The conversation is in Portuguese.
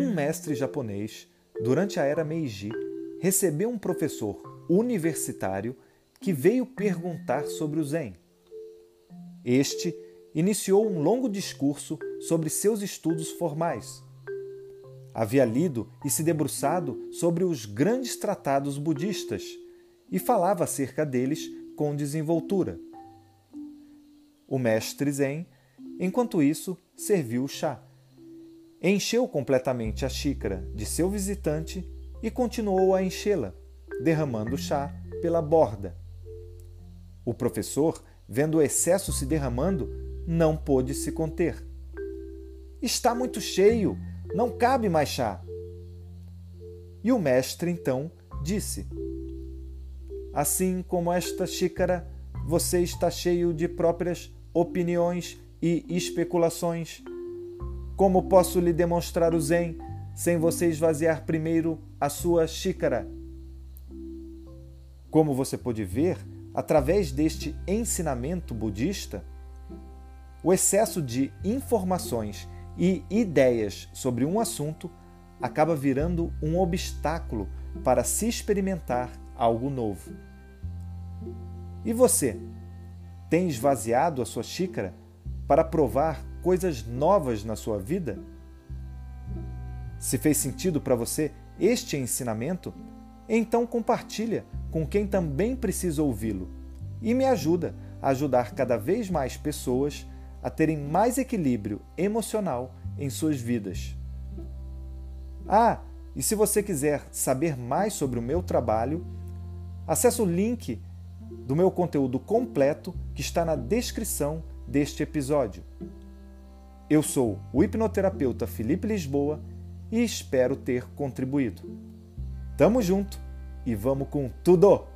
mestre japonês, durante a era Meiji, recebeu um professor universitário que veio perguntar sobre o Zen. Este iniciou um longo discurso sobre seus estudos formais. Havia lido e se debruçado sobre os grandes tratados budistas e falava acerca deles com desenvoltura. O mestre Zen, enquanto isso, serviu o chá. Encheu completamente a xícara de seu visitante e continuou a enchê-la, derramando o chá pela borda. O professor, vendo o excesso se derramando, não pôde se conter. Está muito cheio, não cabe mais chá. E o mestre então disse: Assim como esta xícara, você está cheio de próprias opiniões e especulações. Como posso lhe demonstrar o Zen sem você esvaziar primeiro a sua xícara? Como você pode ver, através deste ensinamento budista, o excesso de informações e ideias sobre um assunto acaba virando um obstáculo para se experimentar algo novo. E você? Tem esvaziado a sua xícara para provar coisas novas na sua vida? Se fez sentido para você este ensinamento, então compartilha com quem também precisa ouvi-lo e me ajuda a ajudar cada vez mais pessoas a terem mais equilíbrio emocional em suas vidas. Ah, e se você quiser saber mais sobre o meu trabalho, Acesse o link do meu conteúdo completo que está na descrição deste episódio. Eu sou o hipnoterapeuta Felipe Lisboa e espero ter contribuído. Tamo junto e vamos com tudo!